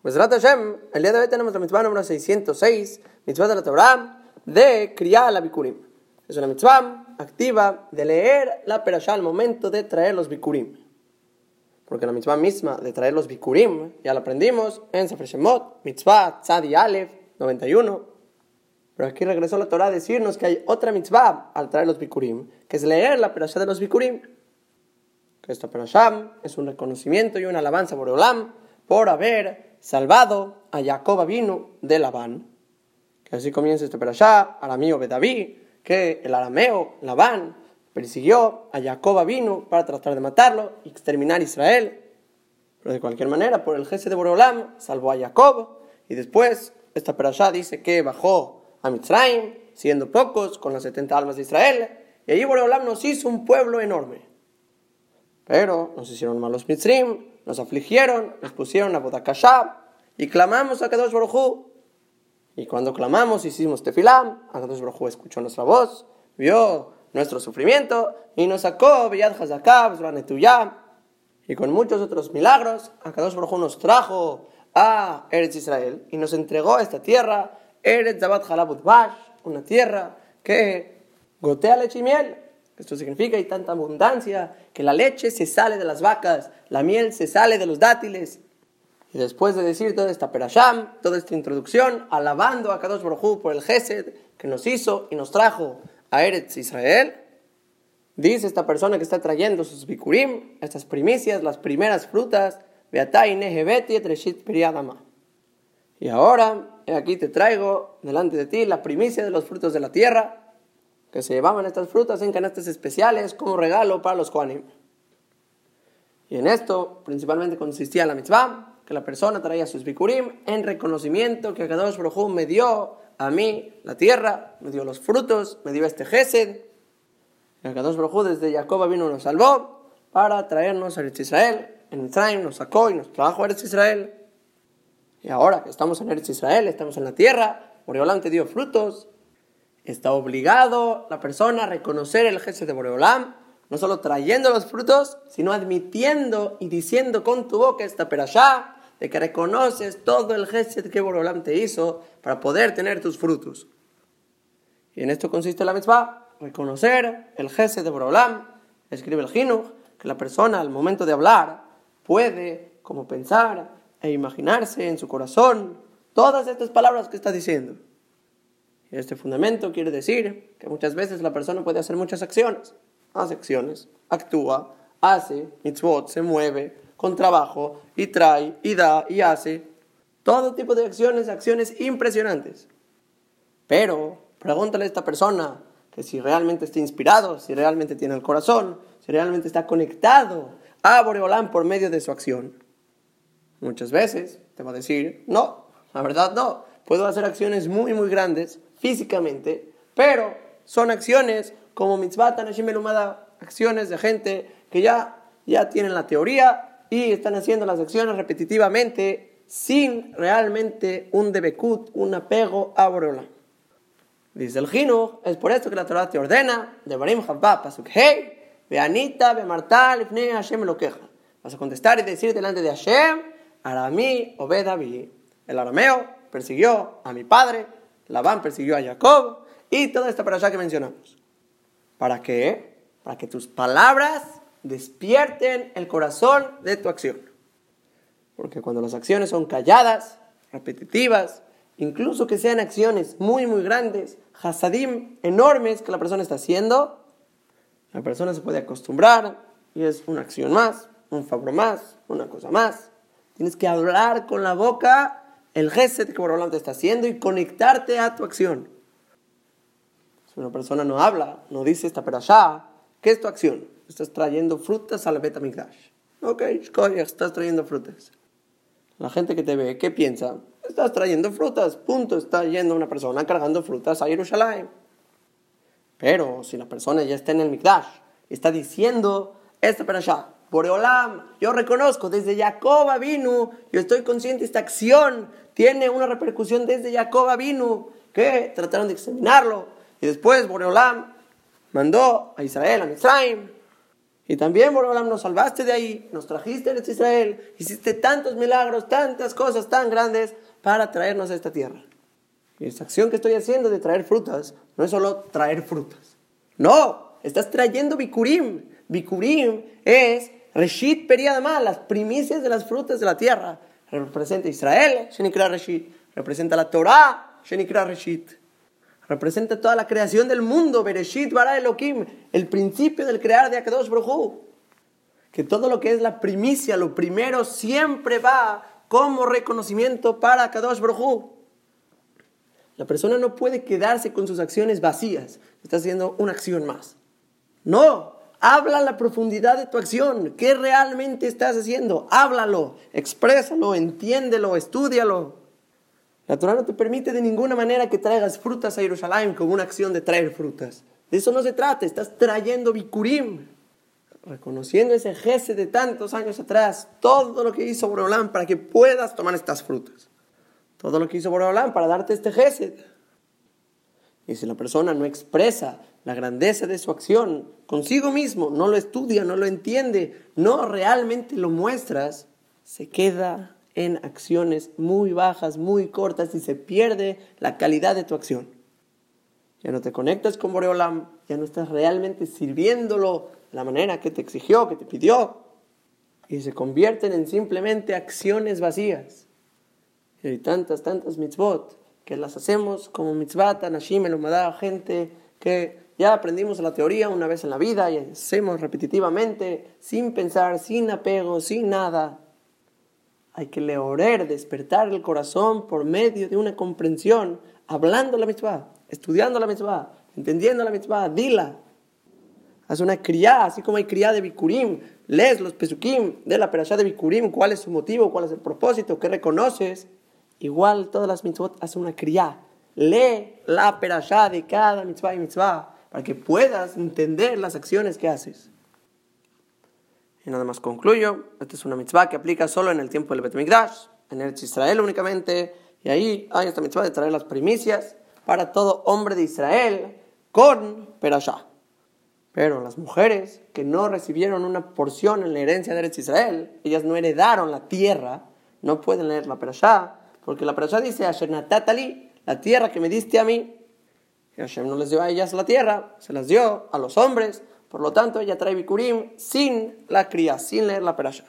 Pues Hashem, el día de hoy tenemos la mitzvah número 606, mitzvah de la Torah, de criar la bikurim. Es una mitzvah activa de leer la perashá al momento de traer los bikurim. Porque la mitzvah misma de traer los bikurim, ya la aprendimos en Sefer Shemot, mitzvah Tzadi Aleph 91. Pero aquí regresó la Torah a decirnos que hay otra mitzvah al traer los bikurim, que es leer la perashá de los bikurim. Que esta perashá es un reconocimiento y una alabanza por Olam por haber salvado a Jacob vino de Labán. Que así comienza este perashá, al amigo David, que el arameo Labán persiguió a Jacob vino para tratar de matarlo y exterminar a Israel. Pero de cualquier manera, por el jefe de Borolam, salvó a Jacob. Y después, esta perashá dice que bajó a Mitzrayim, siendo pocos, con las 70 almas de Israel. Y allí Borolam nos hizo un pueblo enorme. Pero nos hicieron malos Mitzrim, nos afligieron, nos pusieron a Bodakashab y clamamos a Kadosh Baruj Y cuando clamamos, hicimos tefilam, Kadosh Baruj escuchó nuestra voz, vio nuestro sufrimiento y nos sacó Biyad Hazakab, y con muchos otros milagros, Kadosh Baruj nos trajo a Eretz Israel y nos entregó esta tierra, Eretz Zabat Halabut Bash, una tierra que gotea leche y. Esto significa hay tanta abundancia que la leche se sale de las vacas, la miel se sale de los dátiles. Y después de decir toda esta perasham, toda esta introducción, alabando a Kadosh Baruj por el Gesed que nos hizo y nos trajo a Eretz Israel, dice esta persona que está trayendo sus bikurim, estas primicias, las primeras frutas, y ahora, aquí te traigo delante de ti la primicia de los frutos de la tierra, que se llevaban estas frutas en canastas especiales como regalo para los Juanim. Y en esto principalmente consistía la mitzvah, que la persona traía sus bikurim en reconocimiento que Kadosh Baruj me dio a mí la tierra, me dio los frutos, me dio este gesed. Y Kadosh Baruj desde Jacob vino y nos salvó para traernos a Eretz Israel. En Mitzrayim nos sacó y nos trajo a Eretz Israel. Y ahora que estamos en Eretz Israel, estamos en la tierra, Boreolam te dio frutos, está obligado la persona a reconocer el gesto de Boreolam, no solo trayendo los frutos, sino admitiendo y diciendo con tu boca esta perashá, de que reconoces todo el gesto que Boreolam te hizo para poder tener tus frutos. Y en esto consiste la mitzvah, reconocer el gesto de Boreolam. Escribe el Jinuch que la persona al momento de hablar puede como pensar e imaginarse en su corazón todas estas palabras que está diciendo. Este fundamento quiere decir que muchas veces la persona puede hacer muchas acciones. Hace acciones, actúa, hace, mitzvot, se mueve con trabajo y trae y da y hace. Todo tipo de acciones, acciones impresionantes. Pero pregúntale a esta persona que si realmente está inspirado, si realmente tiene el corazón, si realmente está conectado a Boreolán por medio de su acción. Muchas veces te va a decir, no, la verdad no. Puedo hacer acciones muy, muy grandes, físicamente, pero son acciones como mitzvah tanashim elumada, acciones de gente que ya, ya tienen la teoría y están haciendo las acciones repetitivamente sin realmente un debekut, un apego a Borola. Dice el Gino, es por esto que la Torah te ordena, de Barim Habba, Pasuk Hey, Beanita, Bemarta, Lifne Hashem lo queja. Vas a contestar y decir delante de Hashem, Aramí, Obedavi. El arameo persiguió a mi padre, Labán persiguió a Jacob y toda esta allá que mencionamos. ¿Para qué? Para que tus palabras despierten el corazón de tu acción. Porque cuando las acciones son calladas, repetitivas, incluso que sean acciones muy, muy grandes, hasadim enormes que la persona está haciendo, la persona se puede acostumbrar y es una acción más, un favor más, una cosa más. Tienes que hablar con la boca el gesed que Borolam te está haciendo y conectarte a tu acción. Si una persona no habla, no dice esta perashá, ¿qué es tu acción? Estás trayendo frutas a la beta Ok, estás trayendo frutas. La gente que te ve, ¿qué piensa? Estás trayendo frutas, punto. Está yendo una persona cargando frutas a Jerusalén. Pero si la persona ya está en el Mikdash está diciendo esta perashá, Boreolam, yo reconozco, desde Jacob vino, yo estoy consciente, esta acción tiene una repercusión desde Jacob vino, que trataron de examinarlo, y después Boreolam mandó a Israel, a Mitzrayim, Y también, Borolam, nos salvaste de ahí, nos trajiste a Israel, hiciste tantos milagros, tantas cosas tan grandes para traernos a esta tierra. Y esta acción que estoy haciendo de traer frutas no es solo traer frutas. No, estás trayendo bikurim. Bikurim es Reshit Periadama, las primicias de las frutas de la tierra. Representa Israel, Shenikra Reshit. Representa la Torah, Shenikra Reshit. Representa toda la creación del mundo, Bereshit Bara Elohim, el principio del crear de Akadosh Baruj Que todo lo que es la primicia, lo primero, siempre va como reconocimiento para Akadosh Baruj la persona no puede quedarse con sus acciones vacías. Está haciendo una acción más. No, habla la profundidad de tu acción. ¿Qué realmente estás haciendo? Háblalo, exprésalo, entiéndelo, estúdialo. La Torah no te permite de ninguna manera que traigas frutas a Jerusalén como una acción de traer frutas. De eso no se trata, estás trayendo bikurim. Reconociendo ese jefe de tantos años atrás, todo lo que hizo Borolán para que puedas tomar estas frutas. Todo lo que hizo Boreolam para darte este gesed. Y si la persona no expresa la grandeza de su acción consigo mismo, no lo estudia, no lo entiende, no realmente lo muestras, se queda en acciones muy bajas, muy cortas y se pierde la calidad de tu acción. Ya no te conectas con Boreolam, ya no estás realmente sirviéndolo de la manera que te exigió, que te pidió. Y se convierten en simplemente acciones vacías. Y hay tantas, tantas mitzvot que las hacemos como mitzvot, anashim, elumadá, gente que ya aprendimos la teoría una vez en la vida y hacemos repetitivamente, sin pensar, sin apego, sin nada. Hay que leorer, despertar el corazón por medio de una comprensión, hablando la mitzvah, estudiando la mitzvah, entendiendo la mitzvah, dila. Haz una criá, así como hay criá de Bikurim, lees los pesukim de la perashá de Bikurim, cuál es su motivo, cuál es el propósito, qué reconoces Igual todas las mitzvot hacen una kriya. Lee la perashá de cada mitzvah y mitzvah para que puedas entender las acciones que haces. Y nada más concluyo. Esta es una mitzvah que aplica solo en el tiempo del Betamigdash, en el Israel únicamente. Y ahí hay esta mitzvah de traer las primicias para todo hombre de Israel con perashá. Pero las mujeres que no recibieron una porción en la herencia de Eretz Israel, ellas no heredaron la tierra, no pueden leer la perashá, porque la persona dice, Hashem natatali, la tierra que me diste a mí. Y Hashem no les dio a ellas la tierra, se las dio a los hombres. Por lo tanto, ella trae Bikurim sin la cría, sin leer la perasha.